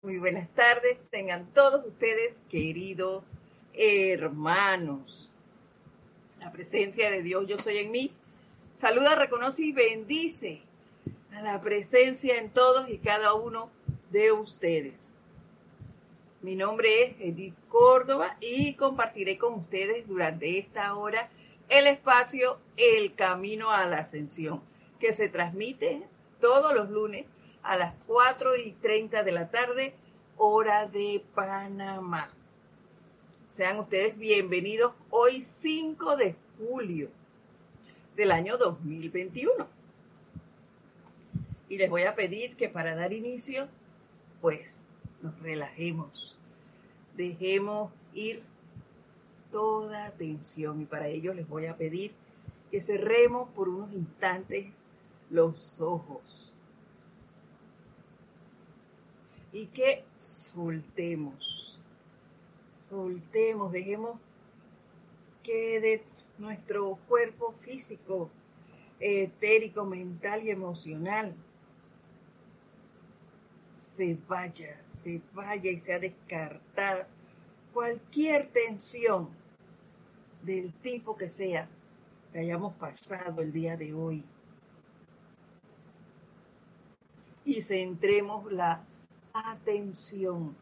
Muy buenas tardes, tengan todos ustedes, queridos hermanos. La presencia de Dios, yo soy en mí. Saluda, reconoce y bendice a la presencia en todos y cada uno de ustedes. Mi nombre es Edith Córdoba y compartiré con ustedes durante esta hora el espacio El Camino a la Ascensión, que se transmite todos los lunes a las 4 y 30 de la tarde, hora de Panamá. Sean ustedes bienvenidos hoy 5 de julio del año 2021. Y les voy a pedir que para dar inicio, pues nos relajemos, dejemos ir toda tensión y para ello les voy a pedir que cerremos por unos instantes los ojos y que soltemos, soltemos, dejemos que de nuestro cuerpo físico, etérico, mental y emocional se vaya, se vaya y sea descartada cualquier tensión del tipo que sea que hayamos pasado el día de hoy. Y centremos la atención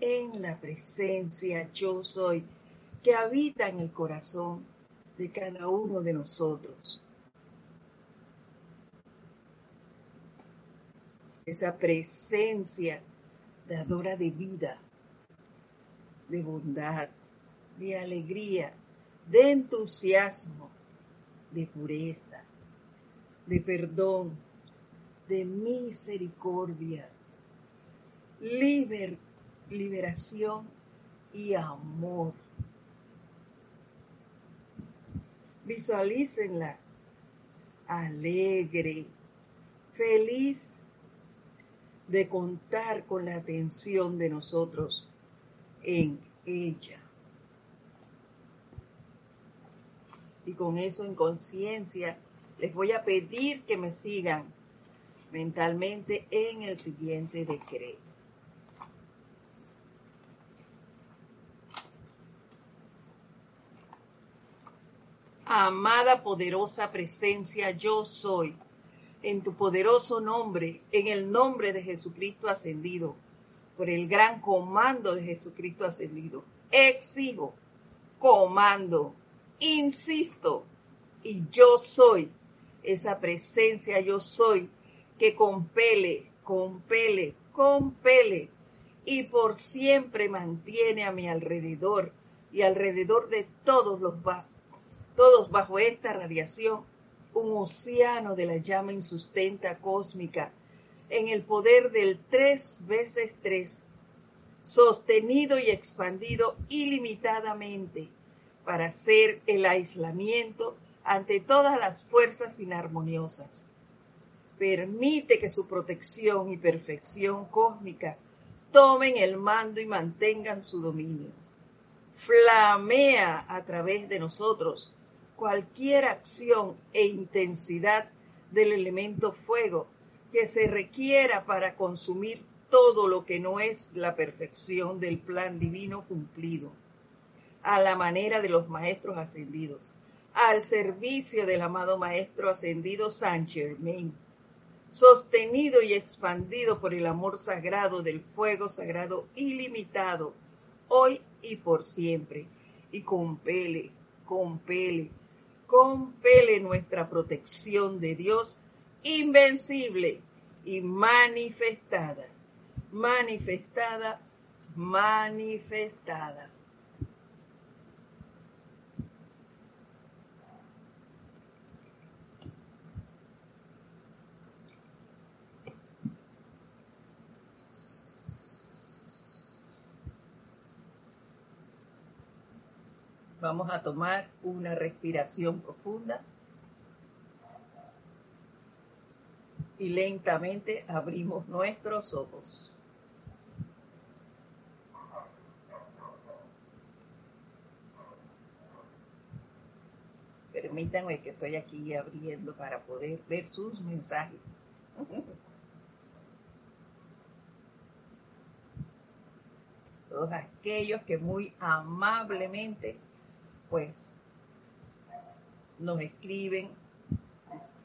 en la presencia yo soy que habita en el corazón de cada uno de nosotros. Esa presencia dadora de vida, de bondad, de alegría, de entusiasmo, de pureza, de perdón, de misericordia, liber, liberación y amor. Visualícenla alegre, feliz de contar con la atención de nosotros en ella. Y con eso en conciencia les voy a pedir que me sigan mentalmente en el siguiente decreto. Amada poderosa presencia yo soy, en tu poderoso nombre, en el nombre de Jesucristo ascendido, por el gran comando de Jesucristo ascendido. Exijo, comando, insisto, y yo soy esa presencia, yo soy, que compele, compele, compele, y por siempre mantiene a mi alrededor y alrededor de todos los todos bajo esta radiación, un océano de la llama insustenta cósmica, en el poder del tres veces tres, sostenido y expandido ilimitadamente para hacer el aislamiento ante todas las fuerzas inarmoniosas. Permite que su protección y perfección cósmica tomen el mando y mantengan su dominio. Flamea a través de nosotros cualquier acción e intensidad del elemento fuego que se requiera para consumir todo lo que no es la perfección del plan divino cumplido, a la manera de los maestros ascendidos, al servicio del amado maestro ascendido Saint Germain, sostenido y expandido por el amor sagrado del fuego sagrado ilimitado, hoy y por siempre, y compele, compele, compele nuestra protección de Dios invencible y manifestada, manifestada, manifestada. Vamos a tomar una respiración profunda y lentamente abrimos nuestros ojos. Permítanme que estoy aquí abriendo para poder ver sus mensajes. todos aquellos que muy amablemente, pues, nos escriben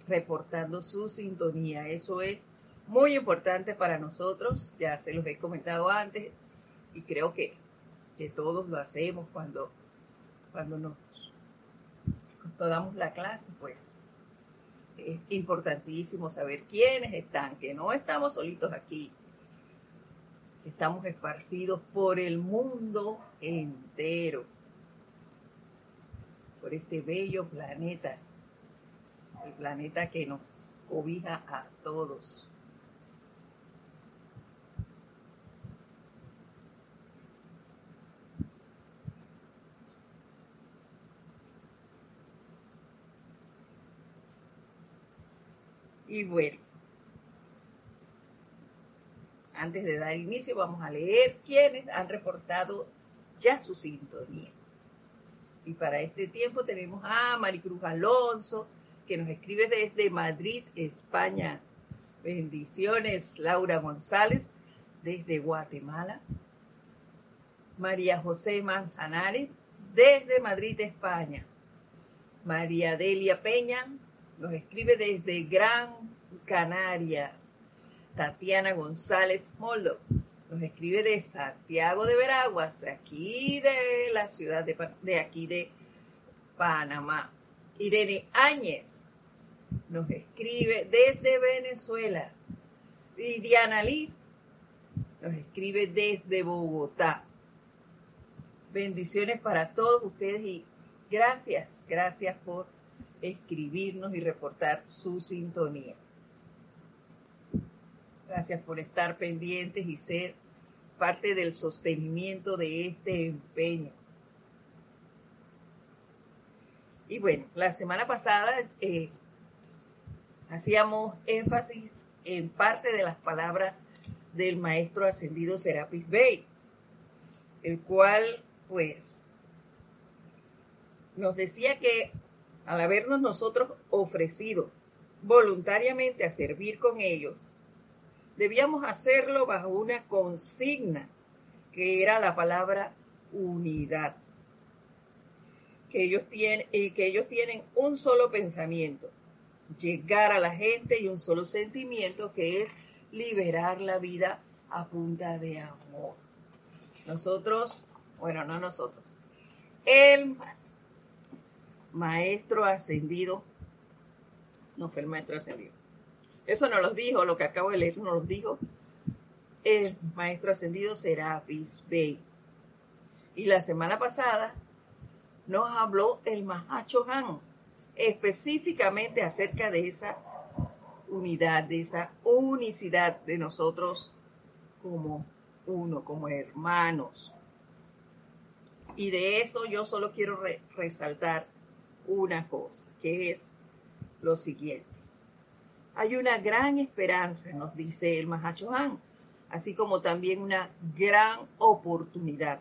reportando su sintonía. Eso es muy importante para nosotros, ya se los he comentado antes y creo que, que todos lo hacemos cuando, cuando nos cuando damos la clase, pues. Es importantísimo saber quiénes están, que no estamos solitos aquí, estamos esparcidos por el mundo entero, por este bello planeta, el planeta que nos cobija a todos. Y bueno, antes de dar inicio, vamos a leer quienes han reportado ya su sintonía. Y para este tiempo tenemos a Maricruz Alonso, que nos escribe desde Madrid, España. Bendiciones, Laura González, desde Guatemala. María José Manzanares, desde Madrid, España. María Delia Peña, nos escribe desde Gran Canaria. Tatiana González Moldo nos escribe de Santiago de Veraguas, de aquí de la ciudad de, de aquí de Panamá. Irene Áñez nos escribe desde Venezuela. Y Diana Liz nos escribe desde Bogotá. Bendiciones para todos ustedes y gracias, gracias por escribirnos y reportar su sintonía. Gracias por estar pendientes y ser parte del sostenimiento de este empeño. Y bueno, la semana pasada eh, hacíamos énfasis en parte de las palabras del maestro ascendido Serapis Bey, el cual pues nos decía que al habernos nosotros ofrecido voluntariamente a servir con ellos, debíamos hacerlo bajo una consigna que era la palabra unidad. Que ellos, tienen, que ellos tienen un solo pensamiento, llegar a la gente y un solo sentimiento que es liberar la vida a punta de amor. Nosotros, bueno, no nosotros, el maestro ascendido, no fue el maestro ascendido. Eso nos lo dijo, lo que acabo de leer nos lo dijo el maestro ascendido Serapis Bey. Y la semana pasada nos habló el Mahacho Han específicamente acerca de esa unidad, de esa unicidad de nosotros como uno, como hermanos. Y de eso yo solo quiero resaltar una cosa, que es lo siguiente. Hay una gran esperanza, nos dice el Han, así como también una gran oportunidad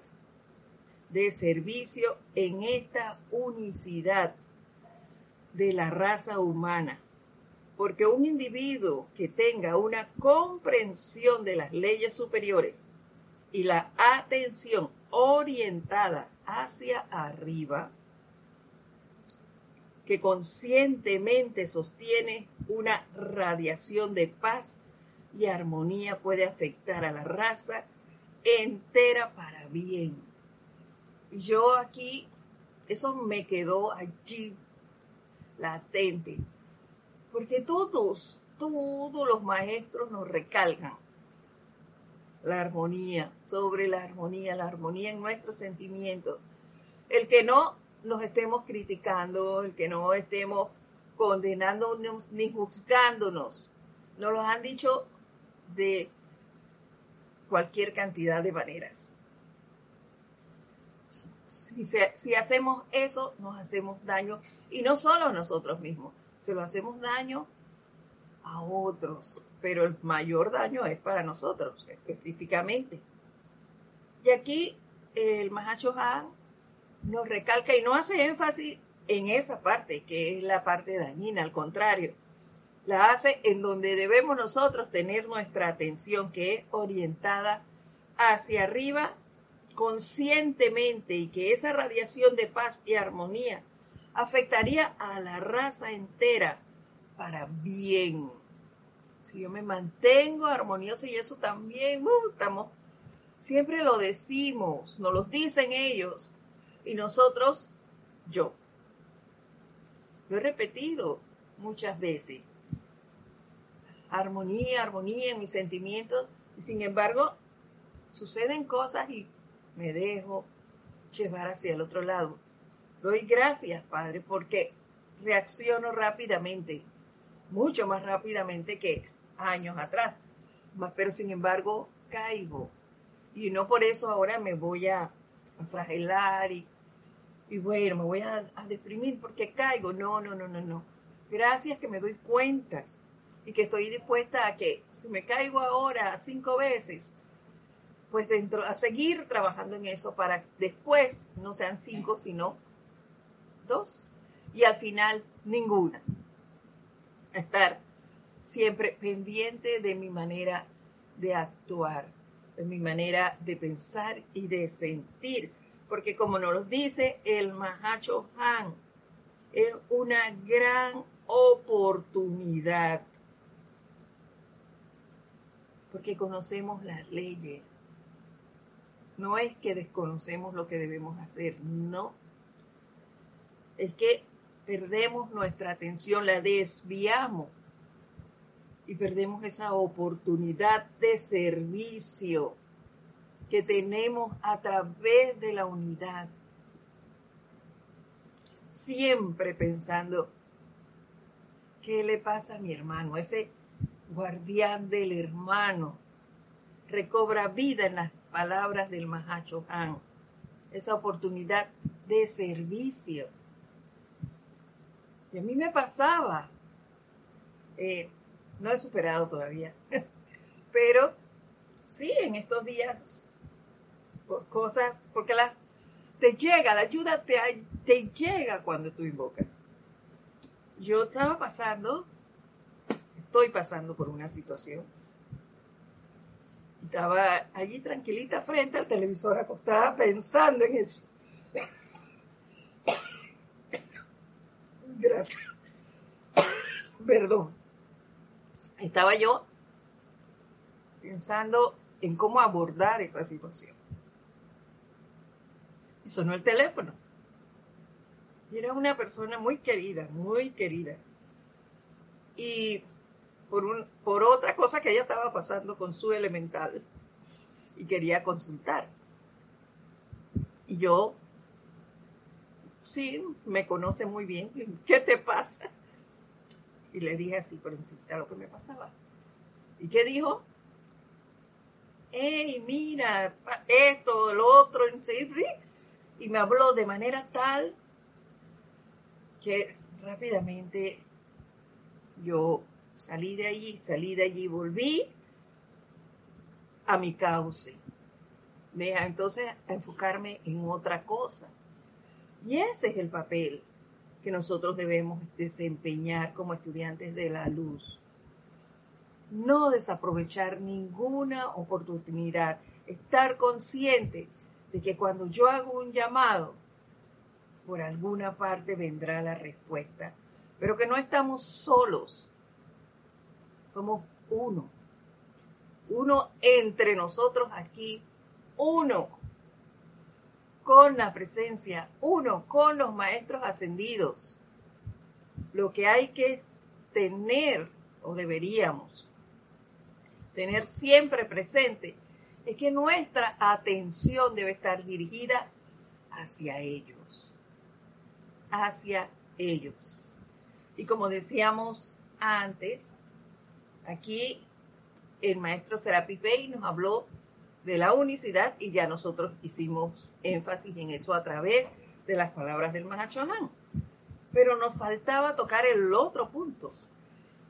de servicio en esta unicidad de la raza humana. Porque un individuo que tenga una comprensión de las leyes superiores y la atención orientada hacia arriba, que conscientemente sostiene una radiación de paz y armonía puede afectar a la raza entera para bien. Y yo aquí, eso me quedó allí latente, porque todos, todos los maestros nos recalcan la armonía, sobre la armonía, la armonía en nuestros sentimientos. El que no nos estemos criticando, el que no estemos condenándonos ni juzgándonos. Nos lo han dicho de cualquier cantidad de maneras. Si, si, hacemos eso, nos hacemos daño, y no solo a nosotros mismos, se lo hacemos daño a otros, pero el mayor daño es para nosotros específicamente. Y aquí el Mahacho Han nos recalca y no hace énfasis en esa parte, que es la parte dañina, al contrario, la hace en donde debemos nosotros tener nuestra atención, que es orientada hacia arriba conscientemente y que esa radiación de paz y armonía afectaría a la raza entera para bien. Si yo me mantengo armoniosa y eso también, uh, siempre lo decimos, nos lo dicen ellos y nosotros, yo. Lo he repetido muchas veces. Armonía, armonía en mis sentimientos y sin embargo suceden cosas y me dejo llevar hacia el otro lado. Doy gracias, Padre, porque reacciono rápidamente, mucho más rápidamente que años atrás. Pero sin embargo, caigo. Y no por eso ahora me voy a, fragelar y, y bueno, me voy a, a deprimir porque caigo. No, no, no, no, no. Gracias que me doy cuenta y que estoy dispuesta a que si me caigo ahora cinco veces, pues dentro, a seguir trabajando en eso para después no sean cinco, sino dos. Y al final, ninguna. Estar siempre pendiente de mi manera de actuar, de mi manera de pensar y de sentir. Porque como nos lo dice el Mahacho Han, es una gran oportunidad. Porque conocemos las leyes. No es que desconocemos lo que debemos hacer, no. Es que perdemos nuestra atención, la desviamos y perdemos esa oportunidad de servicio que tenemos a través de la unidad. Siempre pensando, ¿qué le pasa a mi hermano? Ese guardián del hermano recobra vida en las palabras del Mahacho Han. Esa oportunidad de servicio. Y a mí me pasaba. Eh, no he superado todavía. Pero sí, en estos días, por cosas, porque la, te llega, la ayuda te, te llega cuando tú invocas. Yo estaba pasando, estoy pasando por una situación. Estaba allí tranquilita frente al televisor, acostada, pensando en eso. Gracias. Perdón estaba yo pensando en cómo abordar esa situación. Sonó el teléfono. Y era una persona muy querida, muy querida. Y por, un, por otra cosa que ella estaba pasando con su elemental y quería consultar. Y yo, sí, me conoce muy bien. ¿Qué te pasa? Y le dije así por encima lo que me pasaba. ¿Y qué dijo? Hey, mira, esto, lo otro, y me habló de manera tal que rápidamente yo salí de allí, salí de allí, volví a mi cauce. Deja entonces a enfocarme en otra cosa. Y ese es el papel que nosotros debemos desempeñar como estudiantes de la luz. No desaprovechar ninguna oportunidad, estar consciente de que cuando yo hago un llamado, por alguna parte vendrá la respuesta, pero que no estamos solos, somos uno, uno entre nosotros aquí, uno con la presencia, uno con los maestros ascendidos. Lo que hay que tener, o deberíamos tener siempre presente, es que nuestra atención debe estar dirigida hacia ellos, hacia ellos. Y como decíamos antes, aquí el maestro Serapis Bey nos habló de la unicidad y ya nosotros hicimos énfasis en eso a través de las palabras del Mahachohan. Pero nos faltaba tocar el otro punto.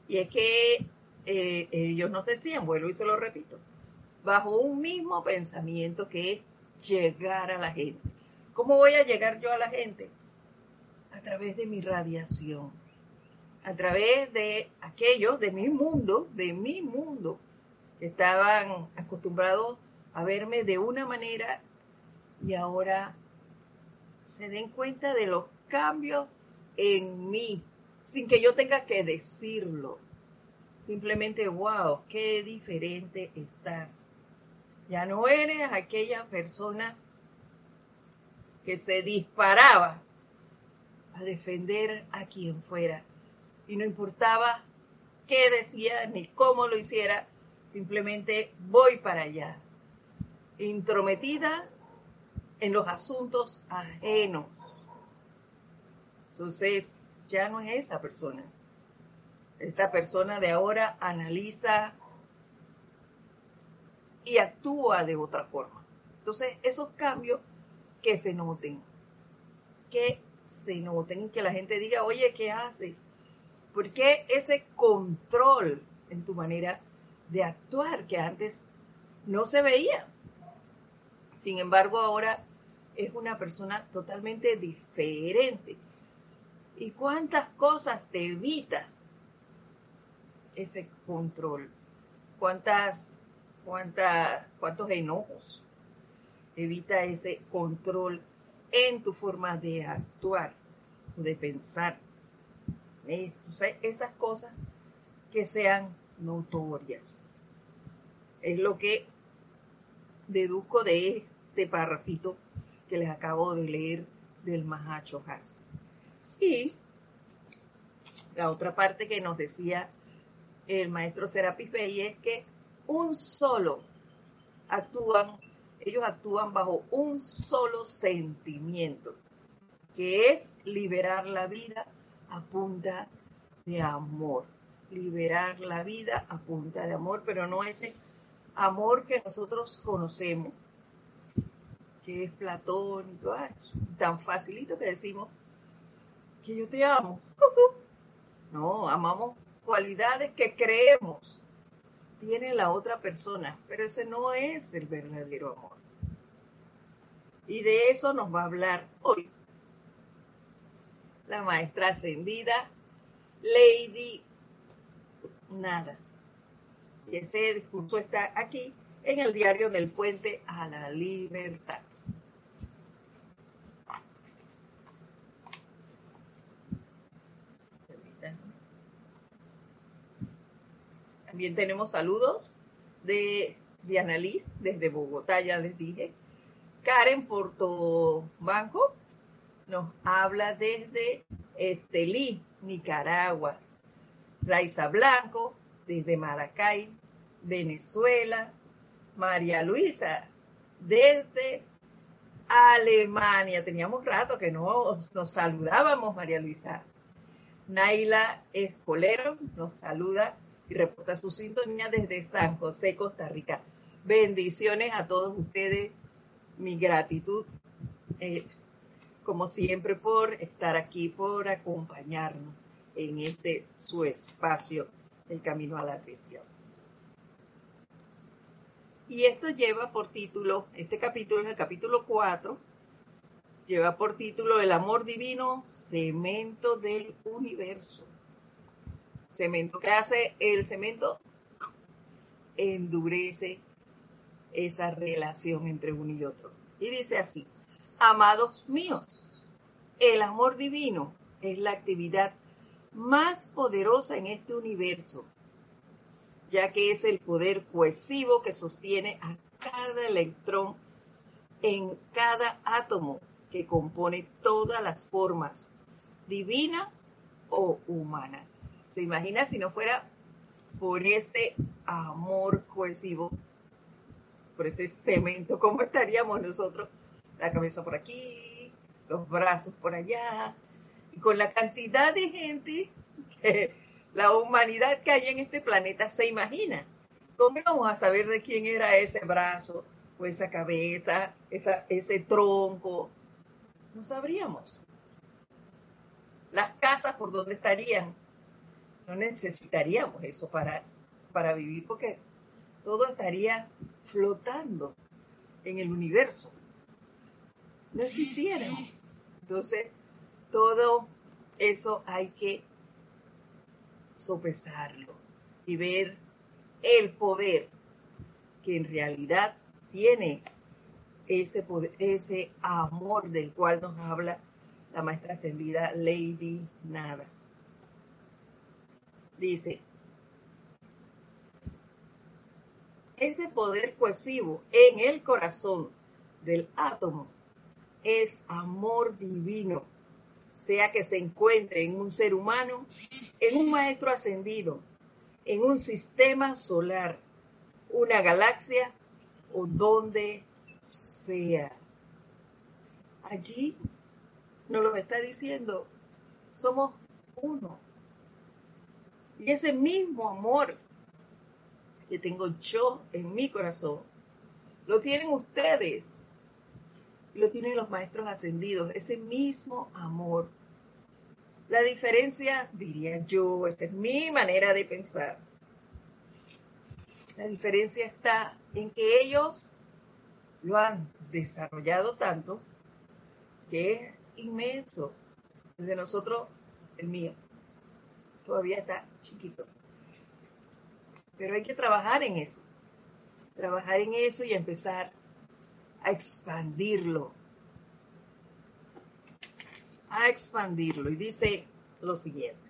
Y es que eh, ellos nos decían, vuelvo y se lo repito, bajo un mismo pensamiento que es llegar a la gente. ¿Cómo voy a llegar yo a la gente? A través de mi radiación, a través de aquellos de mi mundo, de mi mundo, que estaban acostumbrados a verme de una manera y ahora se den cuenta de los cambios en mí, sin que yo tenga que decirlo. Simplemente, wow, qué diferente estás. Ya no eres aquella persona que se disparaba a defender a quien fuera. Y no importaba qué decía ni cómo lo hiciera, simplemente voy para allá. Intrometida en los asuntos ajenos. Entonces, ya no es esa persona. Esta persona de ahora analiza y actúa de otra forma. Entonces, esos cambios que se noten, que se noten y que la gente diga, oye, ¿qué haces? ¿Por qué ese control en tu manera de actuar que antes no se veía? Sin embargo, ahora es una persona totalmente diferente. ¿Y cuántas cosas te evita ese control? ¿Cuántas, cuántas, cuántos enojos evita ese control en tu forma de actuar, de pensar? esas cosas que sean notorias. Es lo que deduzco de este párrafito que les acabo de leer del Mahacho Y la otra parte que nos decía el maestro Serapis Bey es que un solo actúan, ellos actúan bajo un solo sentimiento, que es liberar la vida a punta de amor. Liberar la vida a punta de amor, pero no ese amor que nosotros conocemos, que es platónico, tan facilito que decimos que yo te amo. No, amamos cualidades que creemos tiene la otra persona, pero ese no es el verdadero amor. Y de eso nos va a hablar hoy la maestra ascendida Lady Nada. Y ese discurso está aquí en el diario del puente a la libertad. También tenemos saludos de Diana Liz desde Bogotá, ya les dije. Karen Portobanco nos habla desde Estelí, Nicaragua. Raiza Blanco desde Maracay, Venezuela. María Luisa desde Alemania. Teníamos rato que no nos saludábamos, María Luisa. Naila Escolero nos saluda y reporta su sintonía desde San José, Costa Rica. Bendiciones a todos ustedes. Mi gratitud, eh, como siempre, por estar aquí, por acompañarnos en este su espacio, el camino a la ascensión. Y esto lleva por título, este capítulo es el capítulo 4, lleva por título El amor divino, cemento del universo cemento. ¿Qué hace el cemento? Endurece esa relación entre uno y otro. Y dice así, amados míos, el amor divino es la actividad más poderosa en este universo, ya que es el poder cohesivo que sostiene a cada electrón en cada átomo que compone todas las formas, divina o humana. ¿Se imagina si no fuera por ese amor cohesivo, por ese cemento, cómo estaríamos nosotros? La cabeza por aquí, los brazos por allá, y con la cantidad de gente que la humanidad que hay en este planeta se imagina. ¿Cómo vamos a saber de quién era ese brazo o esa cabeza, ese tronco? No sabríamos. Las casas por dónde estarían, no necesitaríamos eso para, para vivir porque todo estaría flotando en el universo. No existiera. Entonces, todo eso hay que sopesarlo y ver el poder que en realidad tiene ese, poder, ese amor del cual nos habla la maestra ascendida Lady Nada. Dice, ese poder cohesivo en el corazón del átomo es amor divino, sea que se encuentre en un ser humano, en un maestro ascendido, en un sistema solar, una galaxia o donde sea. Allí nos lo está diciendo, somos uno. Y ese mismo amor que tengo yo en mi corazón, lo tienen ustedes, lo tienen los maestros ascendidos, ese mismo amor. La diferencia, diría yo, esta es mi manera de pensar. La diferencia está en que ellos lo han desarrollado tanto que es inmenso. El de nosotros, el mío, todavía está chiquito. Pero hay que trabajar en eso. Trabajar en eso y empezar a expandirlo. A expandirlo. Y dice lo siguiente.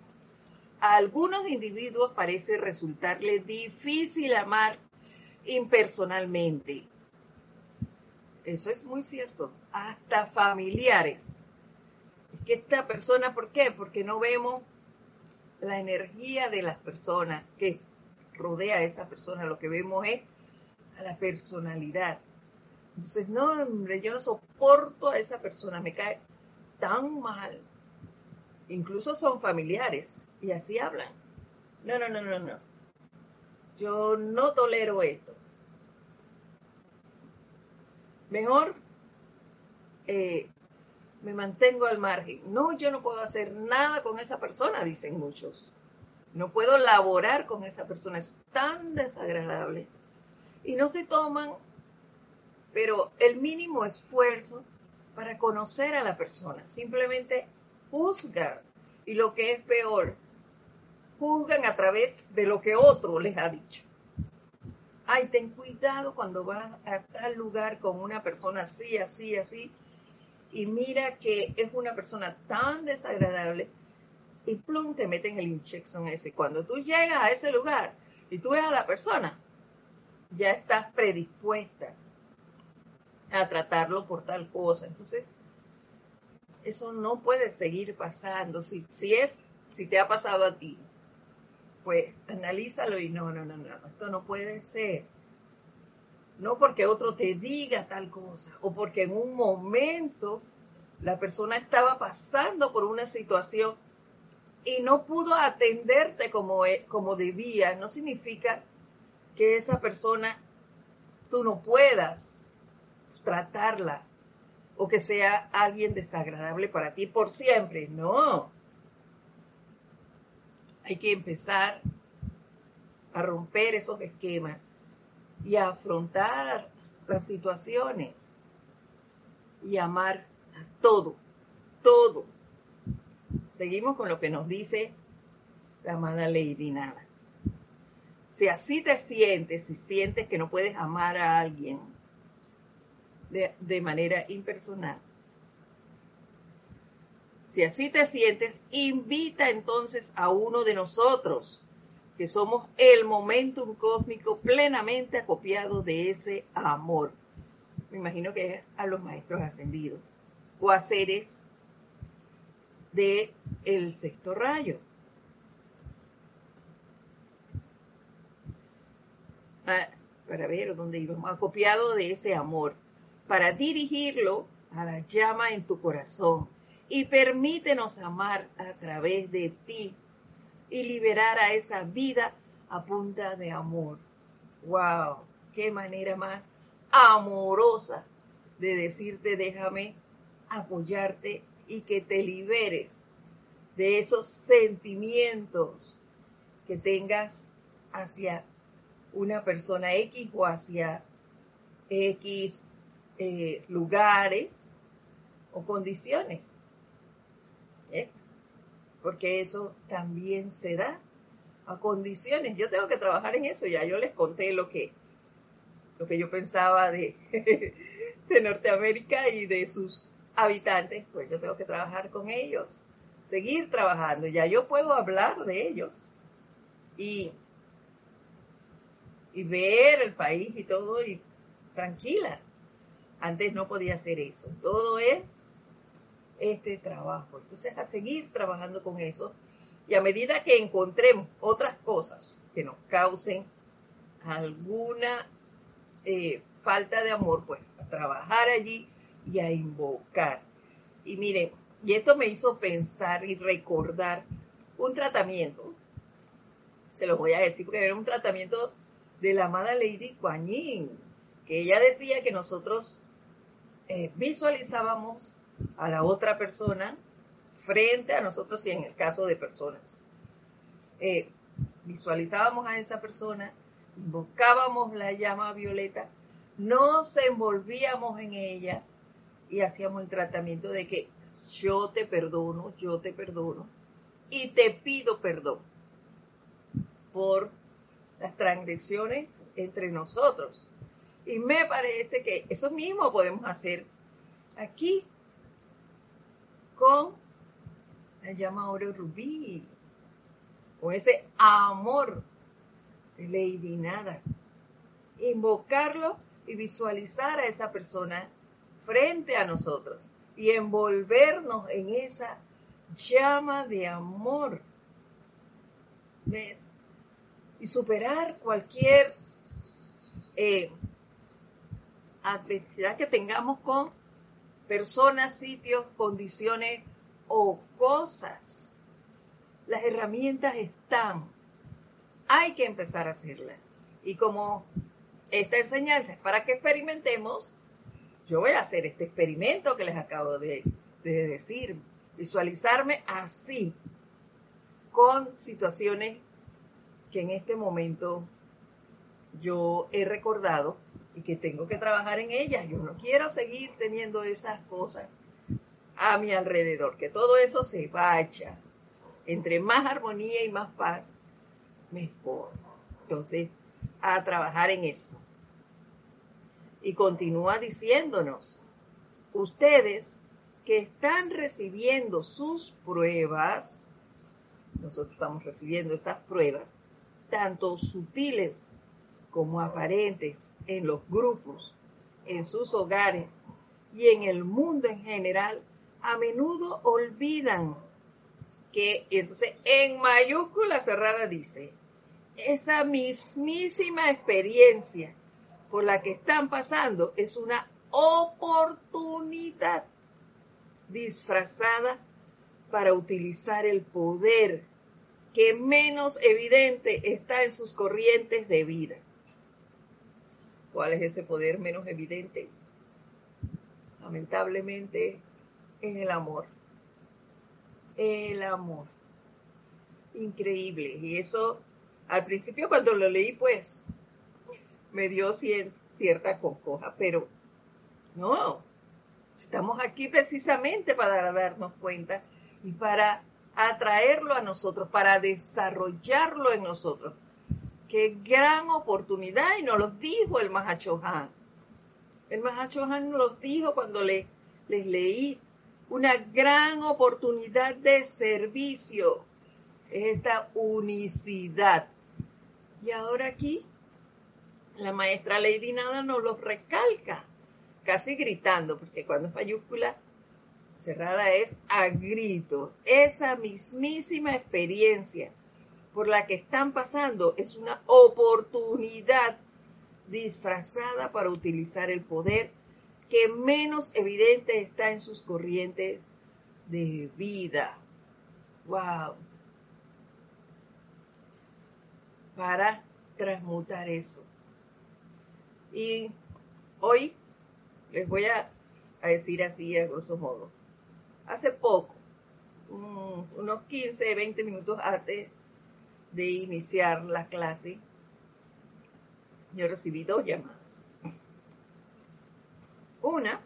A algunos individuos parece resultarle difícil amar impersonalmente. Eso es muy cierto. Hasta familiares. Es que esta persona, ¿por qué? Porque no vemos la energía de las personas que rodea a esa persona. Lo que vemos es a la personalidad. Entonces, no, hombre, yo no soporto a esa persona, me cae tan mal. Incluso son familiares y así hablan. No, no, no, no, no. Yo no tolero esto. Mejor eh, me mantengo al margen. No, yo no puedo hacer nada con esa persona, dicen muchos. No puedo laborar con esa persona, es tan desagradable. Y no se toman, pero el mínimo esfuerzo para conocer a la persona. Simplemente juzgan. Y lo que es peor, juzgan a través de lo que otro les ha dicho. Ay, ten cuidado cuando vas a tal lugar con una persona así, así, así. Y mira que es una persona tan desagradable y plum, te meten el injection ese. Cuando tú llegas a ese lugar y tú ves a la persona, ya estás predispuesta a tratarlo por tal cosa. Entonces, eso no puede seguir pasando. Si, si es, si te ha pasado a ti, pues analízalo y no, no, no, no, esto no puede ser. No porque otro te diga tal cosa o porque en un momento la persona estaba pasando por una situación y no pudo atenderte como, e, como debía, no significa que esa persona tú no puedas tratarla o que sea alguien desagradable para ti por siempre. No. Hay que empezar a romper esos esquemas y afrontar las situaciones y amar a todo, todo, Seguimos con lo que nos dice la amada Lady Nada. Si así te sientes, si sientes que no puedes amar a alguien de, de manera impersonal, si así te sientes, invita entonces a uno de nosotros, que somos el momentum cósmico plenamente acopiado de ese amor. Me imagino que es a los maestros ascendidos o a seres de el sexto rayo. Ah, para ver dónde íbamos, acopiado de ese amor, para dirigirlo a la llama en tu corazón y permítenos amar a través de ti y liberar a esa vida a punta de amor. ¡Wow! ¡Qué manera más amorosa de decirte déjame apoyarte y que te liberes de esos sentimientos que tengas hacia una persona X o hacia X eh, lugares o condiciones. ¿eh? Porque eso también se da a condiciones. Yo tengo que trabajar en eso, ya yo les conté lo que, lo que yo pensaba de, de Norteamérica y de sus habitantes, pues yo tengo que trabajar con ellos, seguir trabajando. Ya yo puedo hablar de ellos y, y ver el país y todo y tranquila. Antes no podía hacer eso. Todo es este trabajo. Entonces, a seguir trabajando con eso y a medida que encontremos otras cosas que nos causen alguna eh, falta de amor, pues a trabajar allí y a invocar. Y miren, y esto me hizo pensar y recordar un tratamiento, se lo voy a decir porque era un tratamiento de la amada Lady Kuan Yin, que ella decía que nosotros eh, visualizábamos a la otra persona frente a nosotros y en el caso de personas. Eh, visualizábamos a esa persona, invocábamos la llama violeta, nos envolvíamos en ella y hacíamos el tratamiento de que yo te perdono, yo te perdono y te pido perdón por las transgresiones entre nosotros. Y me parece que eso mismo podemos hacer aquí con la llama oro rubí, con ese amor de Lady Nada. Invocarlo y visualizar a esa persona frente a nosotros y envolvernos en esa llama de amor. ¿Ves? Y superar cualquier eh, adversidad que tengamos con personas, sitios, condiciones o cosas. Las herramientas están. Hay que empezar a hacerlas. Y como esta enseñanza es para que experimentemos, yo voy a hacer este experimento que les acabo de, de decir. Visualizarme así, con situaciones que en este momento yo he recordado y que tengo que trabajar en ellas. Yo no quiero seguir teniendo esas cosas a mi alrededor, que todo eso se vaya. Entre más armonía y más paz, mejor. Entonces, a trabajar en eso. Y continúa diciéndonos, ustedes que están recibiendo sus pruebas, nosotros estamos recibiendo esas pruebas, tanto sutiles como aparentes en los grupos, en sus hogares y en el mundo en general, a menudo olvidan que, entonces en mayúscula cerrada dice, esa mismísima experiencia por la que están pasando es una oportunidad disfrazada para utilizar el poder que menos evidente está en sus corrientes de vida. ¿Cuál es ese poder menos evidente? Lamentablemente es el amor. El amor. Increíble. Y eso, al principio cuando lo leí, pues, me dio cierta concoja, pero no, estamos aquí precisamente para darnos cuenta y para atraerlo a nosotros, para desarrollarlo en nosotros. Qué gran oportunidad, y nos lo dijo el Mahachohan. El Mahachohan nos lo dijo cuando le, les leí una gran oportunidad de servicio, esta unicidad. Y ahora aquí la maestra Lady Nada nos lo recalca, casi gritando, porque cuando es mayúscula cerrada es a grito. Esa mismísima experiencia por la que están pasando es una oportunidad disfrazada para utilizar el poder que menos evidente está en sus corrientes de vida. ¡Wow! Para transmutar eso. Y hoy les voy a, decir así a grosso modo. Hace poco, unos 15, 20 minutos antes de iniciar la clase, yo recibí dos llamadas. Una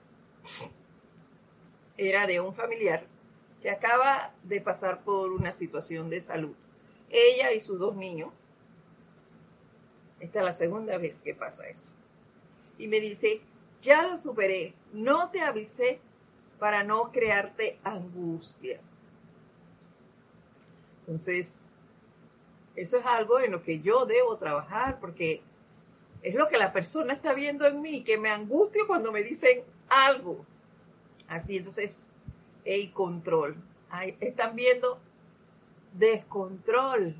era de un familiar que acaba de pasar por una situación de salud. Ella y sus dos niños. Esta es la segunda vez que pasa eso. Y me dice, Ya lo superé. No te avisé para no crearte angustia. Entonces, eso es algo en lo que yo debo trabajar porque es lo que la persona está viendo en mí, que me angustia cuando me dicen algo. Así, entonces, hay control. están viendo descontrol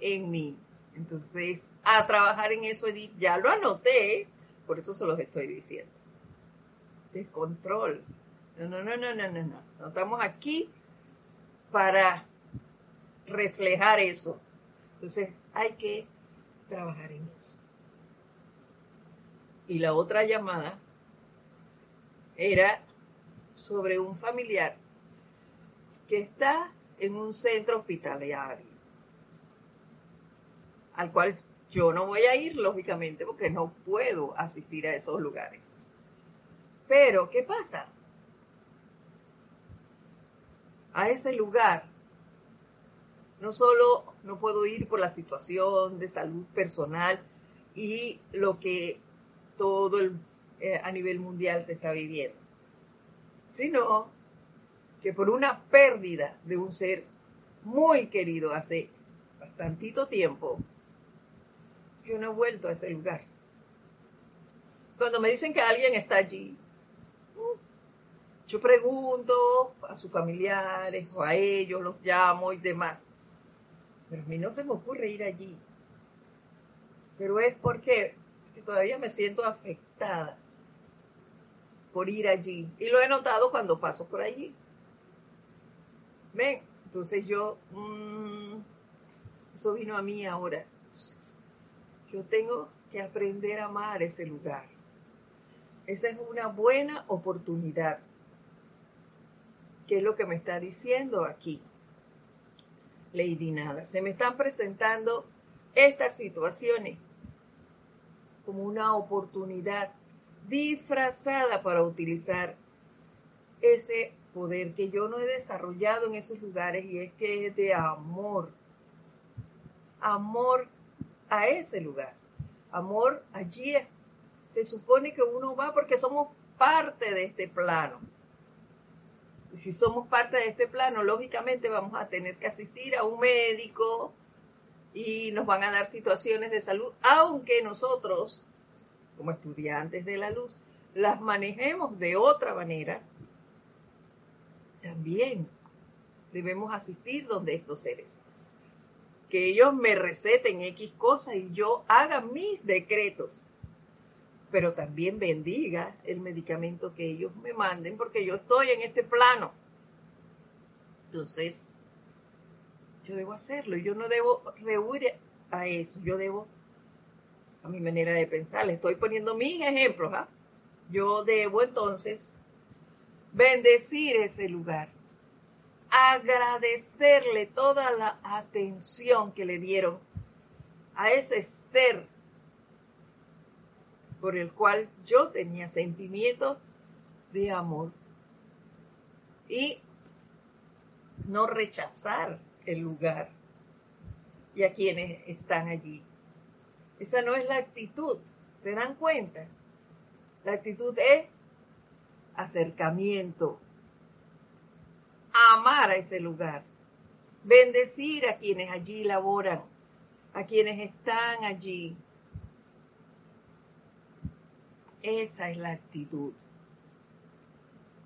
en mí. Entonces, a trabajar en eso, Edith, ya lo anoté, por eso se los estoy diciendo. Descontrol. No, no, no, no, no, no. No estamos aquí para reflejar eso. Entonces, hay que trabajar en eso. Y la otra llamada era sobre un familiar que está en un centro hospitalario, al cual yo no voy a ir, lógicamente, porque no puedo asistir a esos lugares. Pero, ¿qué pasa? A ese lugar no solo no puedo ir por la situación de salud personal y lo que todo el, eh, a nivel mundial se está viviendo, sino que por una pérdida de un ser muy querido hace bastantito tiempo, yo no he vuelto a ese lugar. Cuando me dicen que alguien está allí, yo pregunto a sus familiares o a ellos, los llamo y demás. Pero a mí no se me ocurre ir allí. Pero es porque todavía me siento afectada por ir allí. Y lo he notado cuando paso por allí. ¿Ven? Entonces yo, mmm, eso vino a mí ahora. yo tengo que aprender a amar ese lugar. Esa es una buena oportunidad. ¿Qué es lo que me está diciendo aquí? Lady Nada. Se me están presentando estas situaciones como una oportunidad disfrazada para utilizar ese poder que yo no he desarrollado en esos lugares y es que es de amor. Amor a ese lugar. Amor allí. Se supone que uno va porque somos parte de este plano. Si somos parte de este plano, lógicamente vamos a tener que asistir a un médico y nos van a dar situaciones de salud, aunque nosotros, como estudiantes de la luz, las manejemos de otra manera, también debemos asistir donde estos seres. Que ellos me receten X cosas y yo haga mis decretos pero también bendiga el medicamento que ellos me manden porque yo estoy en este plano. Entonces, yo debo hacerlo, yo no debo rehuir a eso, yo debo, a mi manera de pensar, le estoy poniendo mis ejemplos, ¿ah? yo debo entonces bendecir ese lugar, agradecerle toda la atención que le dieron a ese ser por el cual yo tenía sentimientos de amor. Y no rechazar el lugar y a quienes están allí. Esa no es la actitud, ¿se dan cuenta? La actitud es acercamiento, amar a ese lugar, bendecir a quienes allí laboran, a quienes están allí, esa es la actitud.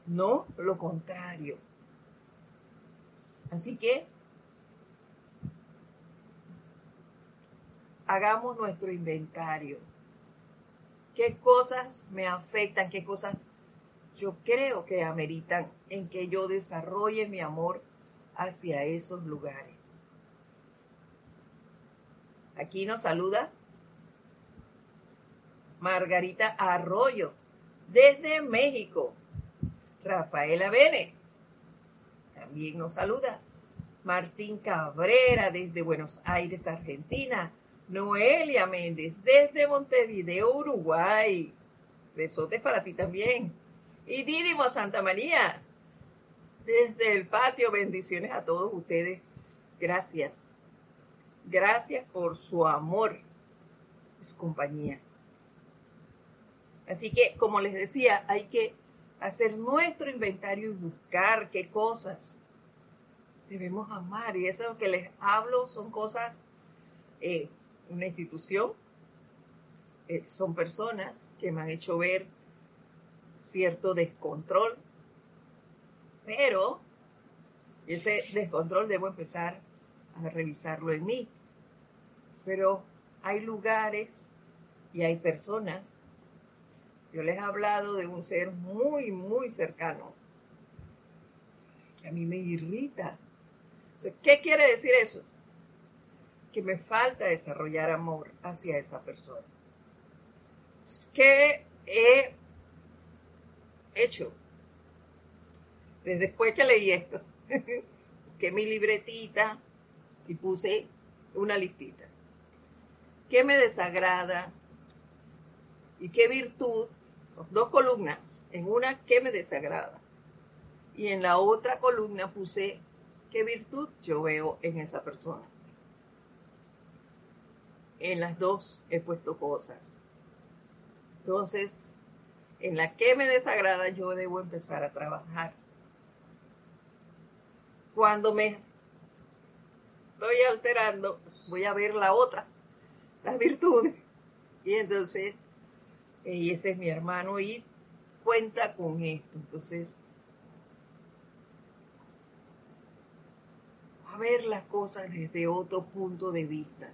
No lo contrario. Así que hagamos nuestro inventario. ¿Qué cosas me afectan? ¿Qué cosas yo creo que ameritan en que yo desarrolle mi amor hacia esos lugares? Aquí nos saluda Margarita Arroyo, desde México. Rafaela Vélez, también nos saluda. Martín Cabrera, desde Buenos Aires, Argentina. Noelia Méndez, desde Montevideo, Uruguay. Besotes para ti también. Y Didimo Santa María, desde el patio. Bendiciones a todos ustedes. Gracias. Gracias por su amor su compañía. Así que, como les decía, hay que hacer nuestro inventario y buscar qué cosas debemos amar. Y eso que les hablo son cosas, eh, una institución, eh, son personas que me han hecho ver cierto descontrol, pero ese descontrol debo empezar a revisarlo en mí. Pero hay lugares y hay personas. Yo les he hablado de un ser muy, muy cercano que a mí me irrita. ¿Qué quiere decir eso? Que me falta desarrollar amor hacia esa persona. ¿Qué he hecho? Después que leí esto, que mi libretita y puse una listita. ¿Qué me desagrada? ¿Y qué virtud? Dos columnas. En una, ¿qué me desagrada? Y en la otra columna puse qué virtud yo veo en esa persona. En las dos he puesto cosas. Entonces, en la que me desagrada yo debo empezar a trabajar. Cuando me estoy alterando, voy a ver la otra, las virtudes. Y entonces, y ese es mi hermano y cuenta con esto. Entonces, a ver las cosas desde otro punto de vista.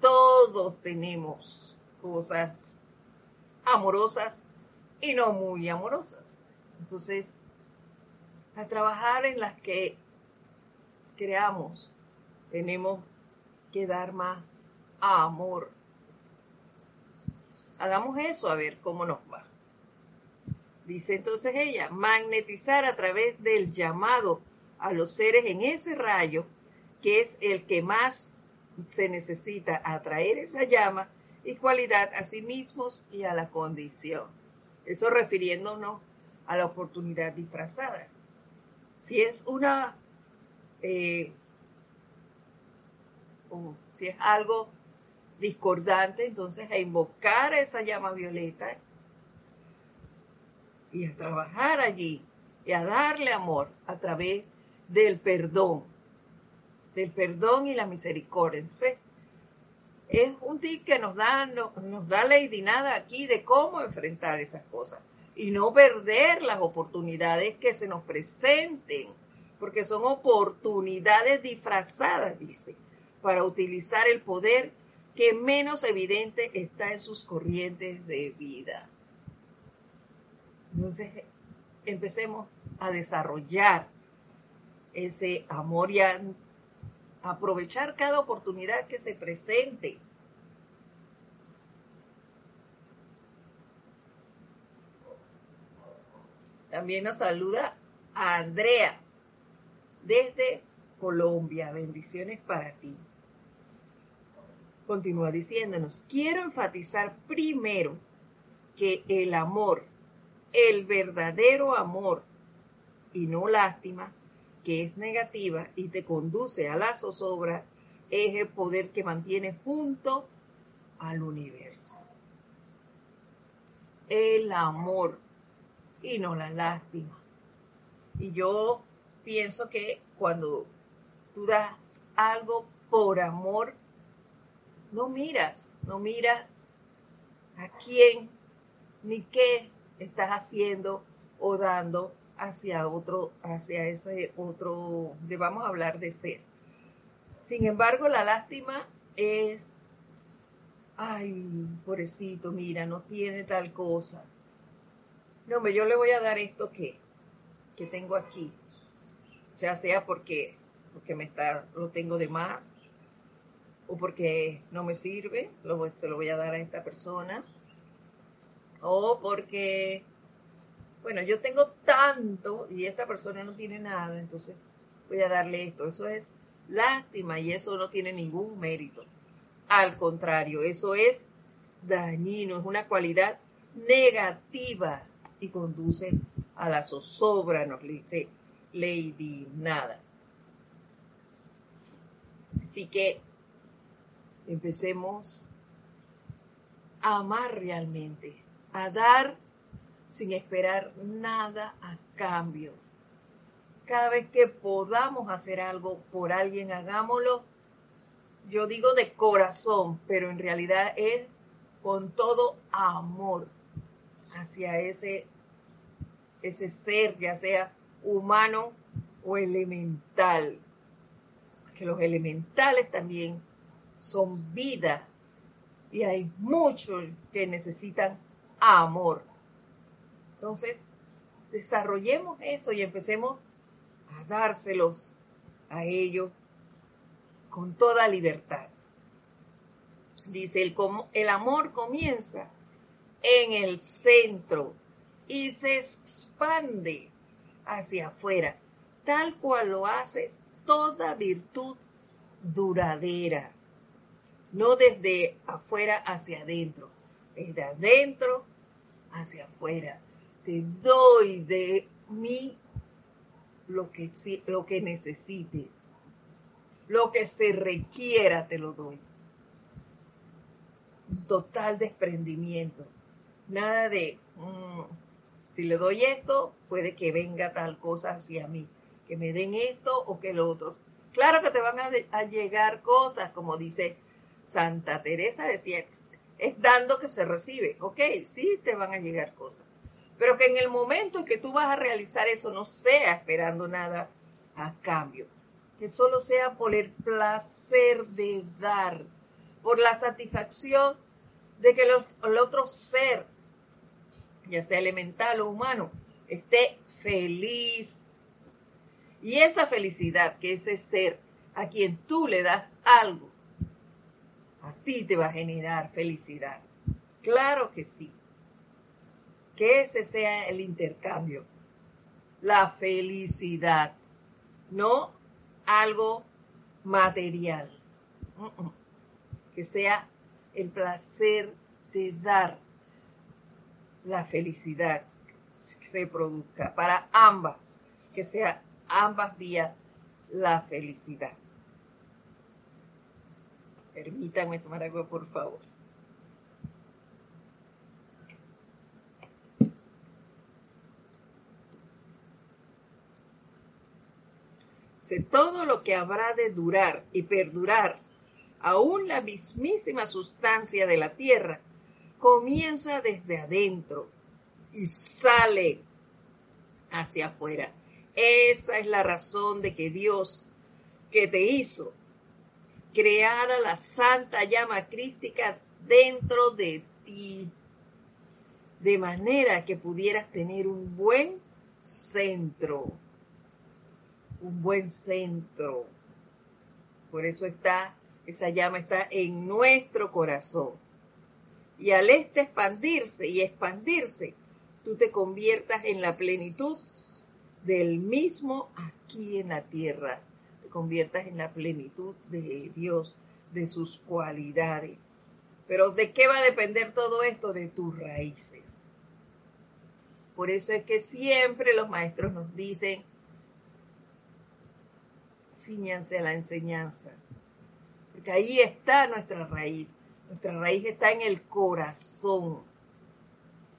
Todos tenemos cosas amorosas y no muy amorosas. Entonces, al trabajar en las que creamos, tenemos que dar más amor. Hagamos eso a ver cómo nos va. Dice entonces ella, magnetizar a través del llamado a los seres en ese rayo, que es el que más se necesita atraer esa llama y cualidad a sí mismos y a la condición. Eso refiriéndonos a la oportunidad disfrazada. Si es una, eh, si es algo discordante, entonces a invocar esa llama violeta y a trabajar allí y a darle amor a través del perdón, del perdón y la misericordia. Es un tip que nos da, nos da Nada aquí de cómo enfrentar esas cosas y no perder las oportunidades que se nos presenten, porque son oportunidades disfrazadas, dice, para utilizar el poder que menos evidente está en sus corrientes de vida. Entonces, empecemos a desarrollar ese amor y a aprovechar cada oportunidad que se presente. También nos saluda a Andrea desde Colombia. Bendiciones para ti. Continúa diciéndonos, quiero enfatizar primero que el amor, el verdadero amor y no lástima, que es negativa y te conduce a la zozobra, es el poder que mantiene junto al universo. El amor y no la lástima. Y yo pienso que cuando tú das algo por amor, no miras, no miras a quién ni qué estás haciendo o dando, hacia otro, hacia ese otro, de vamos a hablar de ser. Sin embargo, la lástima es, ay, pobrecito, mira, no tiene tal cosa. No, me yo le voy a dar esto que, que tengo aquí. Ya sea porque, porque me está, lo tengo de más, o porque no me sirve, lo, se lo voy a dar a esta persona, o porque bueno, yo tengo tanto y esta persona no tiene nada, entonces voy a darle esto. Eso es lástima y eso no tiene ningún mérito. Al contrario, eso es dañino, es una cualidad negativa y conduce a la zozobra, nos dice Lady Nada. Así que empecemos a amar realmente a dar sin esperar nada a cambio. Cada vez que podamos hacer algo por alguien, hagámoslo. Yo digo de corazón, pero en realidad es con todo amor hacia ese, ese ser, ya sea humano o elemental. Que los elementales también son vida y hay muchos que necesitan amor. Entonces, desarrollemos eso y empecemos a dárselos a ellos con toda libertad. Dice, el, el amor comienza en el centro y se expande hacia afuera, tal cual lo hace toda virtud duradera, no desde afuera hacia adentro, desde adentro hacia afuera. Te doy de mí lo que, lo que necesites, lo que se requiera te lo doy. Total desprendimiento, nada de, mm, si le doy esto, puede que venga tal cosa hacia mí, que me den esto o que lo otro. Claro que te van a, llegar cosas, como dice Santa Teresa, decía, es dando que se recibe. Ok, sí te van a llegar cosas. Pero que en el momento en que tú vas a realizar eso no sea esperando nada a cambio. Que solo sea por el placer de dar, por la satisfacción de que el otro ser ya sea elemental o humano, esté feliz. Y esa felicidad que ese ser a quien tú le das algo, ti te va a generar felicidad. Claro que sí. Que ese sea el intercambio. La felicidad, no algo material. Que sea el placer de dar la felicidad se produzca para ambas, que sea ambas vías la felicidad. Permítanme tomar algo, por favor. Todo lo que habrá de durar y perdurar, aún la mismísima sustancia de la tierra, comienza desde adentro y sale hacia afuera. Esa es la razón de que Dios, que te hizo, creara la santa llama crística dentro de ti, de manera que pudieras tener un buen centro, un buen centro. Por eso está, esa llama está en nuestro corazón y al este expandirse y expandirse, tú te conviertas en la plenitud del mismo aquí en la tierra, conviertas en la plenitud de Dios, de sus cualidades. Pero ¿de qué va a depender todo esto? De tus raíces. Por eso es que siempre los maestros nos dicen, ciñanse a la enseñanza, porque ahí está nuestra raíz. Nuestra raíz está en el corazón,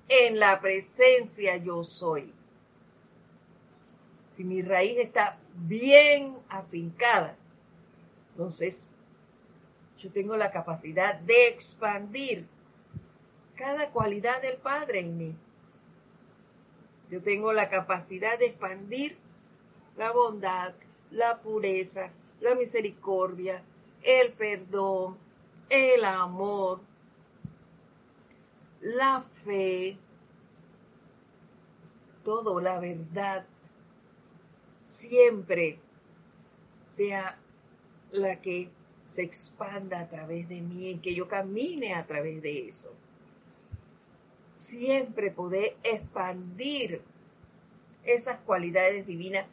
en la presencia yo soy. Si mi raíz está bien afincada, entonces yo tengo la capacidad de expandir cada cualidad del Padre en mí. Yo tengo la capacidad de expandir la bondad, la pureza, la misericordia, el perdón, el amor, la fe, todo, la verdad, siempre sea la que se expanda a través de mí, y que yo camine a través de eso. Siempre poder expandir esas cualidades divinas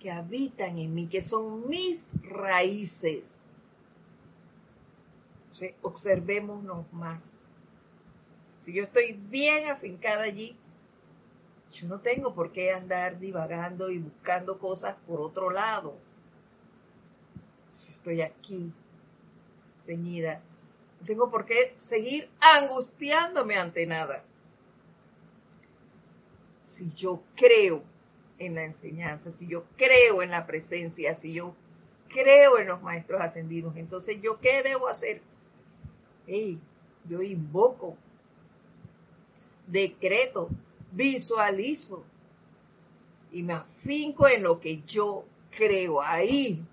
que habitan en mí, que son mis raíces observémonos más. Si yo estoy bien afincada allí, yo no tengo por qué andar divagando y buscando cosas por otro lado. Si estoy aquí, ceñida, no tengo por qué seguir angustiándome ante nada. si yo creo en la enseñanza, si yo creo en la presencia, si yo creo en los maestros ascendidos, entonces yo qué debo hacer? Hey, yo invoco, decreto, visualizo y me afinco en lo que yo creo. Ahí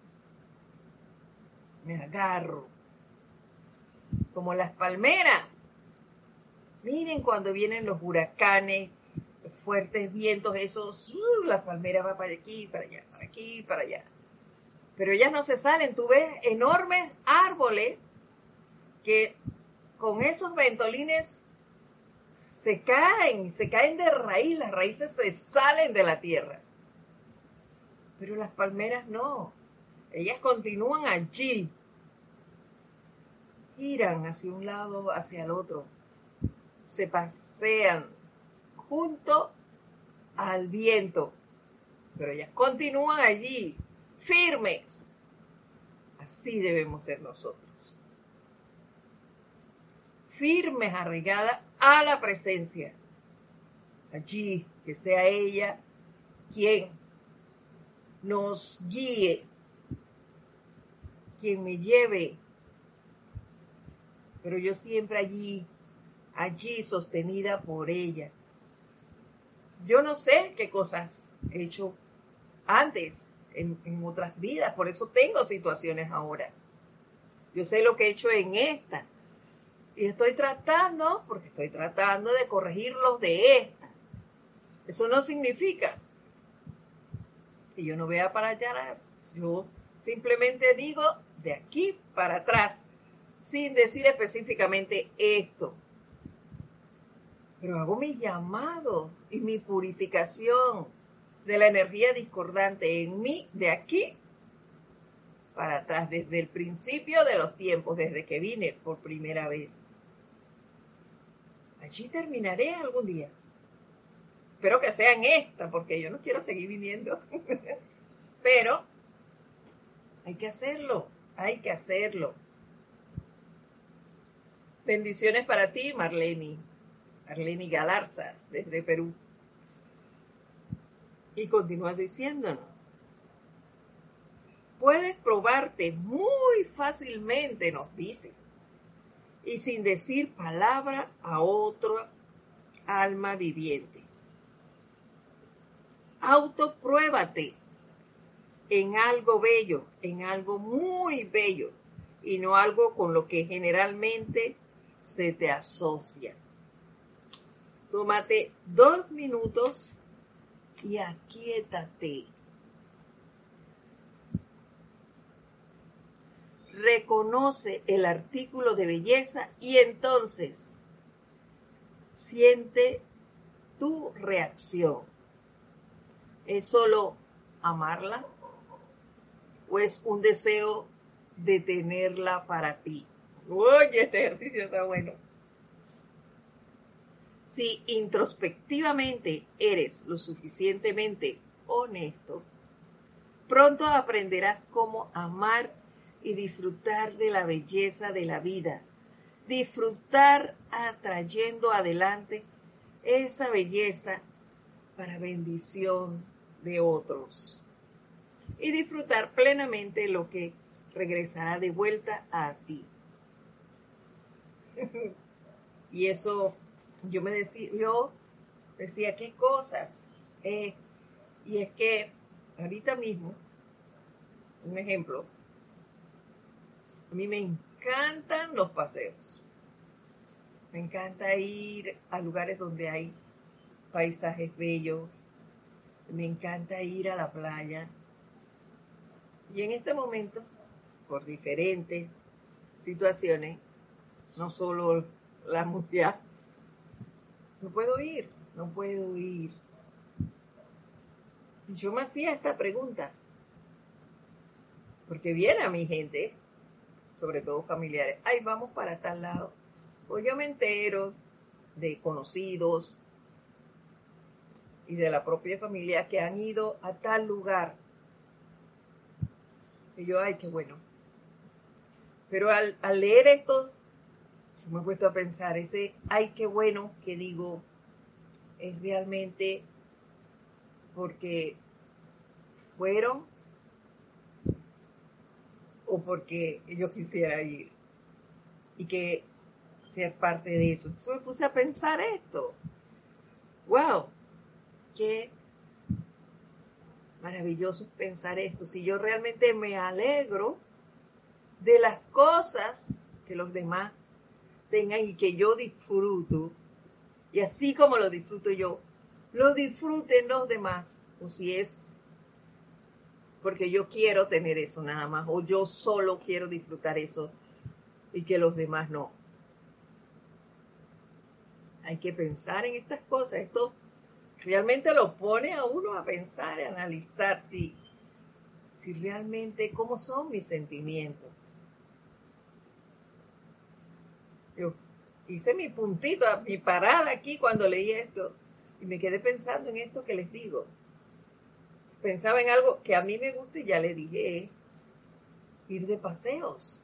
me agarro. Como las palmeras. Miren cuando vienen los huracanes, fuertes vientos, esos, uh, las palmeras van para aquí, para allá, para aquí, para allá. Pero ellas no se salen. Tú ves enormes árboles que con esos ventolines se caen, se caen de raíz, las raíces se salen de la tierra. Pero las palmeras no, ellas continúan allí, giran hacia un lado, hacia el otro, se pasean junto al viento, pero ellas continúan allí, firmes. Así debemos ser nosotros. Firmes, arraigadas a la presencia. Allí, que sea ella quien nos guíe, quien me lleve. Pero yo siempre allí, allí sostenida por ella. Yo no sé qué cosas he hecho antes en, en otras vidas, por eso tengo situaciones ahora. Yo sé lo que he hecho en esta. Y estoy tratando, porque estoy tratando de corregir los de esta. Eso no significa que yo no vea para allá. Yo simplemente digo de aquí para atrás, sin decir específicamente esto. Pero hago mi llamado y mi purificación de la energía discordante en mí de aquí para atrás, desde el principio de los tiempos, desde que vine por primera vez. Allí terminaré algún día. Espero que sea en esta, porque yo no quiero seguir viniendo. Pero hay que hacerlo, hay que hacerlo. Bendiciones para ti, Marlene. Marlene Galarza, desde Perú. Y continúa diciéndonos. Puedes probarte muy fácilmente, nos dice, y sin decir palabra a otro alma viviente autopruébate en algo bello, en algo muy bello, y no algo con lo que generalmente se te asocia. Tómate dos minutos y aquietate. Reconoce el artículo de belleza y entonces siente tu reacción. ¿Es solo amarla? ¿O es un deseo de tenerla para ti? Oye, este ejercicio está bueno. Si introspectivamente eres lo suficientemente honesto, pronto aprenderás cómo amar y disfrutar de la belleza de la vida. Disfrutar atrayendo adelante esa belleza para bendición de otros y disfrutar plenamente lo que regresará de vuelta a ti. y eso, yo me decía, yo decía, ¿qué cosas? Eh, y es que ahorita mismo, un ejemplo, a mí me encantan los paseos. Me encanta ir a lugares donde hay paisajes bellos, me encanta ir a la playa. Y en este momento, por diferentes situaciones, no solo la mundial, no puedo ir, no puedo ir. Yo me hacía esta pregunta, porque viene a mi gente, sobre todo familiares, ay, vamos para tal lado. Pues yo me entero de conocidos, y de la propia familia que han ido a tal lugar. Y yo, ay, qué bueno. Pero al, leer esto, yo me he puesto a pensar, ese, ay, qué bueno que digo, es realmente porque fueron o porque yo quisiera ir y que ser parte de eso. Entonces me puse a pensar esto. ¡Wow! Qué maravilloso pensar esto. Si yo realmente me alegro de las cosas que los demás tengan y que yo disfruto, y así como lo disfruto yo, lo disfruten los demás, o si es porque yo quiero tener eso nada más, o yo solo quiero disfrutar eso y que los demás no. Hay que pensar en estas cosas. Esto realmente lo pone a uno a pensar, a analizar si, si realmente cómo son mis sentimientos. Yo hice mi puntito, mi parada aquí cuando leí esto y me quedé pensando en esto que les digo. Pensaba en algo que a mí me gusta y ya le dije, ir de paseos.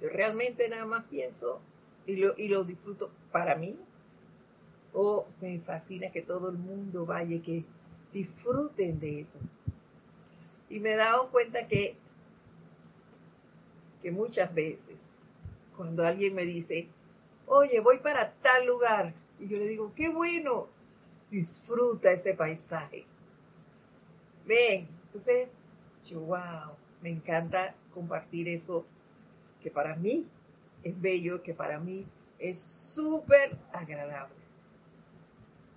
Yo realmente nada más pienso y lo, y lo disfruto para mí. O me fascina que todo el mundo vaya y que disfruten de eso. Y me he dado cuenta que, que muchas veces cuando alguien me dice, oye, voy para tal lugar, y yo le digo, qué bueno, disfruta ese paisaje. Ven, entonces, yo, wow, me encanta compartir eso que para mí es bello, que para mí es súper agradable.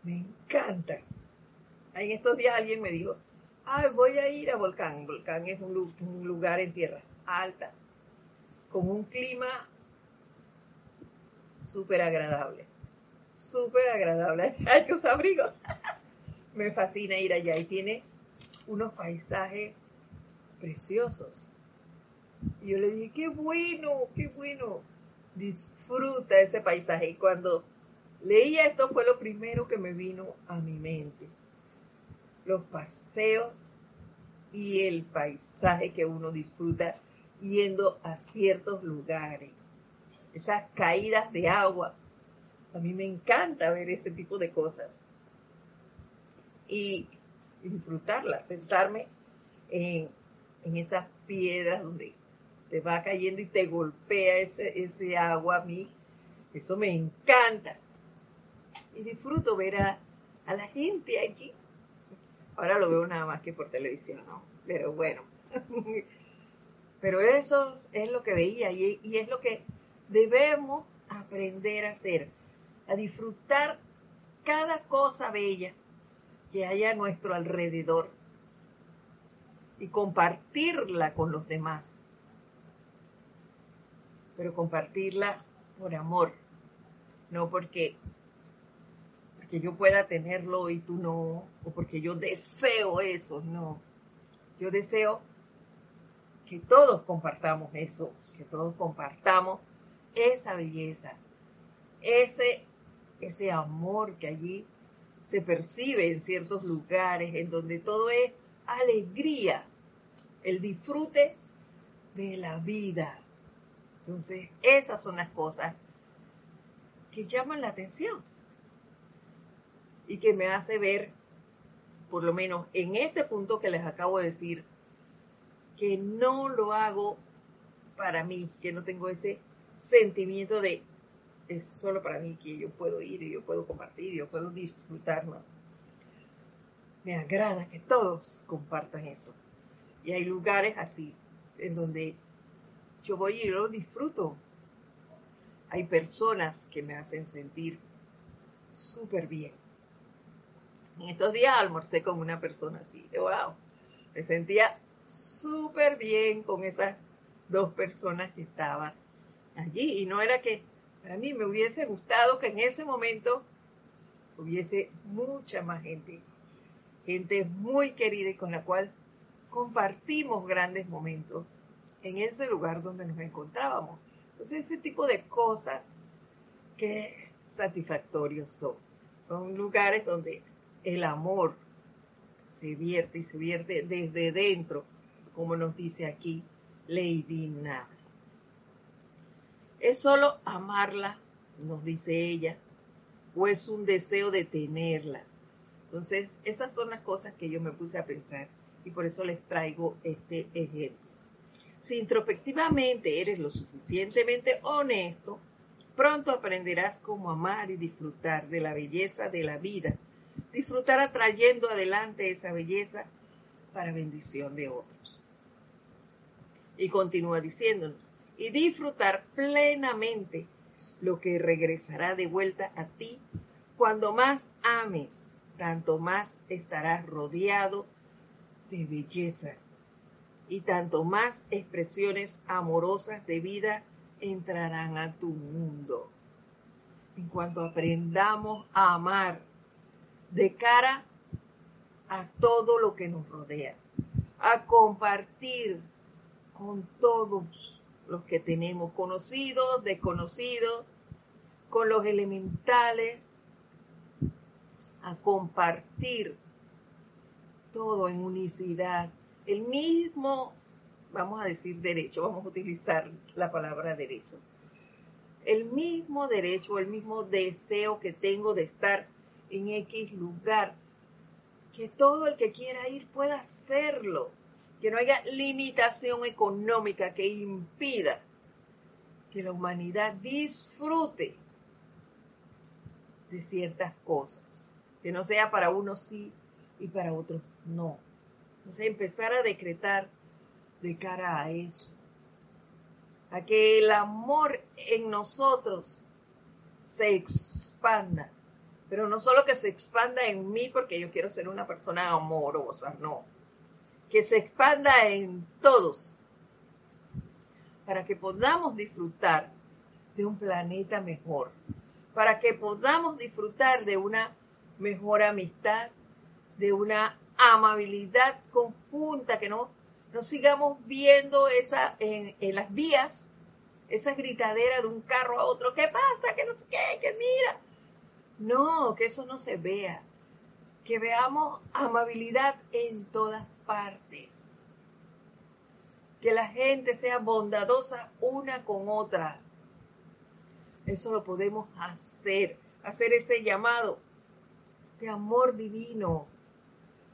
Me encanta. En estos días alguien me dijo, ay, voy a ir a Volcán. Volcán es un, lugar en tierra alta, con un clima súper agradable. Súper agradable. Hay que usar abrigo. Me fascina ir allá y tiene unos paisajes preciosos. Y yo le dije, qué bueno, qué bueno. Disfruta ese paisaje. Y cuando leía esto fue lo primero que me vino a mi mente. Los paseos y el paisaje que uno disfruta yendo a ciertos lugares esas caídas de agua. A mí me encanta ver ese tipo de cosas y, disfrutarlas, sentarme en, esas piedras donde te va cayendo y te golpea ese, ese agua a mí. Eso me encanta. Y disfruto ver a, a la gente allí. Ahora lo veo nada más que por televisión, ¿no? Pero bueno. Pero eso es lo que veía y, y es lo que debemos aprender a hacer, a disfrutar cada cosa bella que haya a nuestro alrededor y compartirla con los demás. Pero compartirla por amor, no porque, porque yo pueda tenerlo y tú no, o porque yo deseo eso, no. Yo deseo que todos compartamos eso, que todos compartamos esa belleza, ese, ese amor que allí se percibe en ciertos lugares, en donde todo es alegría, el disfrute de la vida. Entonces, esas son las cosas que llaman la atención y que me hace ver, por lo menos en este punto que les acabo de decir, que no lo hago para mí, que no tengo ese sentimiento de es solo para mí que yo puedo ir y yo puedo compartir, yo puedo disfrutar, Me agrada que todos compartan eso. Y hay lugares así, en donde yo voy y lo disfruto. Hay personas que me hacen sentir súper bien. En estos días almorcé con una persona así, wow, me sentía súper bien con esas dos personas que estaban allí. Y no era que para mí me hubiese gustado que en ese momento hubiese mucha más gente, gente muy querida y con la cual compartimos grandes momentos en ese lugar donde nos encontrábamos. Entonces ese tipo de cosas que satisfactorios son. Son lugares donde el amor se vierte y se vierte desde dentro, como nos dice aquí Lady Nada. ¿Es solo amarla, nos dice ella, o es un deseo de tenerla? Entonces, esas son las cosas que yo me puse a pensar y por eso les traigo este ejemplo. Si introspectivamente eres lo suficientemente honesto, pronto aprenderás cómo amar y disfrutar de la belleza de la vida, disfrutar atrayendo adelante esa belleza para bendición de otros. Y continúa diciéndonos, y disfrutar plenamente lo que regresará de vuelta a ti. Cuando más ames, tanto más estarás rodeado de belleza y tanto más expresiones amorosas de vida entrarán a tu mundo. En cuanto aprendamos a amar de cara a todo lo que nos rodea, a compartir con todos los que tenemos, conocidos, desconocidos, con los elementales, a compartir todo en unicidad, el mismo, vamos a decir derecho, vamos a utilizar la palabra derecho, el mismo derecho, el mismo deseo que tengo de estar en X lugar, que todo el que quiera ir pueda hacerlo, que no haya limitación económica que impida que la humanidad disfrute de ciertas cosas, que no sea para unos sí y para otros no. Entonces empezar a decretar de cara a eso, a que el amor en nosotros se expanda, pero no solo que se expanda en mí porque yo quiero ser una persona amorosa, no, que se expanda en todos, para que podamos disfrutar de un planeta mejor, para que podamos disfrutar de una mejor amistad, de una amabilidad conjunta, que no, no sigamos viendo esa en, en las vías, esa gritadera de un carro a otro, ¿qué pasa? Que no sé qué, que mira. No, que eso no se vea. Que veamos amabilidad en todas partes. Que la gente sea bondadosa una con otra. Eso lo podemos hacer, hacer ese llamado de amor divino,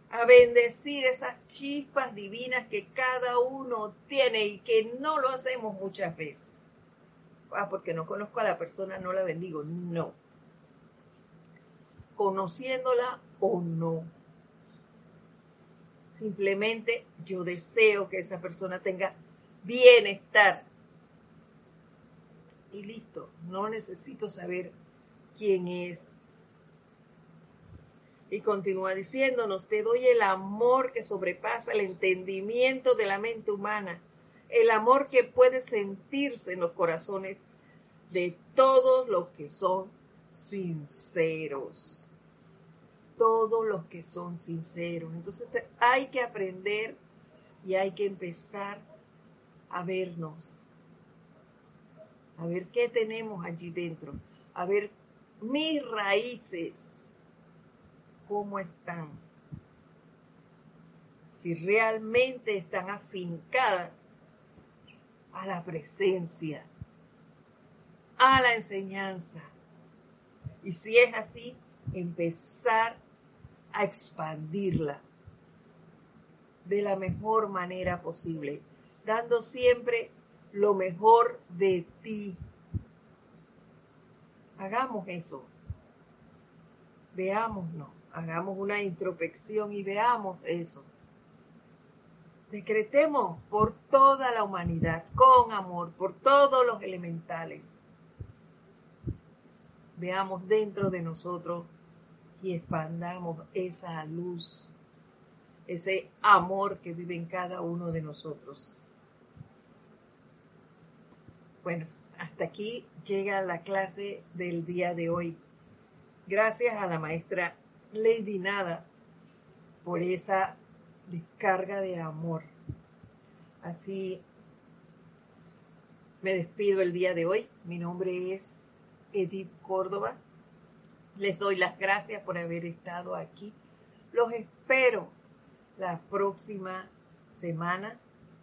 a bendecir esas chispas divinas que cada uno tiene y que no lo hacemos muchas veces. Ah, porque no conozco a la persona, no la bendigo. No. Conociéndola o no. Simplemente yo deseo que esa persona tenga bienestar. Y listo, no necesito saber quién es, y continúa diciéndonos, te doy el amor que sobrepasa el entendimiento de la mente humana, el amor que puede sentirse en los corazones de todos los que son sinceros. Todos los que son sinceros. Entonces hay que aprender y hay que empezar a vernos, a ver qué tenemos allí dentro, a ver mis raíces cómo están. Si realmente están afincadas a la presencia, a la enseñanza. Y si es así, empezar a expandirla de la mejor manera posible, dando siempre lo mejor de ti. Hagamos eso. Veámonos hagamos una introspección y veamos eso. Decretemos por toda la humanidad, con amor, por todos los elementales. Veamos dentro de nosotros y expandamos esa luz, ese amor que vive en cada uno de nosotros. Bueno, hasta aquí llega la clase del día de hoy. Gracias a la maestra Lady Nada por esa descarga de amor. Así me despido el día de hoy. Mi nombre es Edith Córdoba. Les doy las gracias por haber estado aquí. Los espero la próxima semana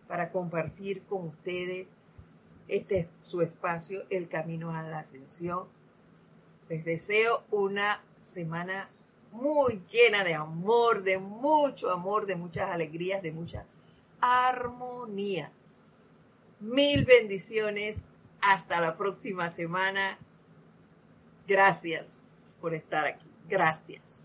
para compartir con ustedes este su espacio, El Camino a la Ascensión. Les deseo una semana muy llena de amor, de mucho amor, de muchas alegrías, de mucha armonía. Mil bendiciones. Hasta la próxima semana. Gracias por estar aquí. Gracias.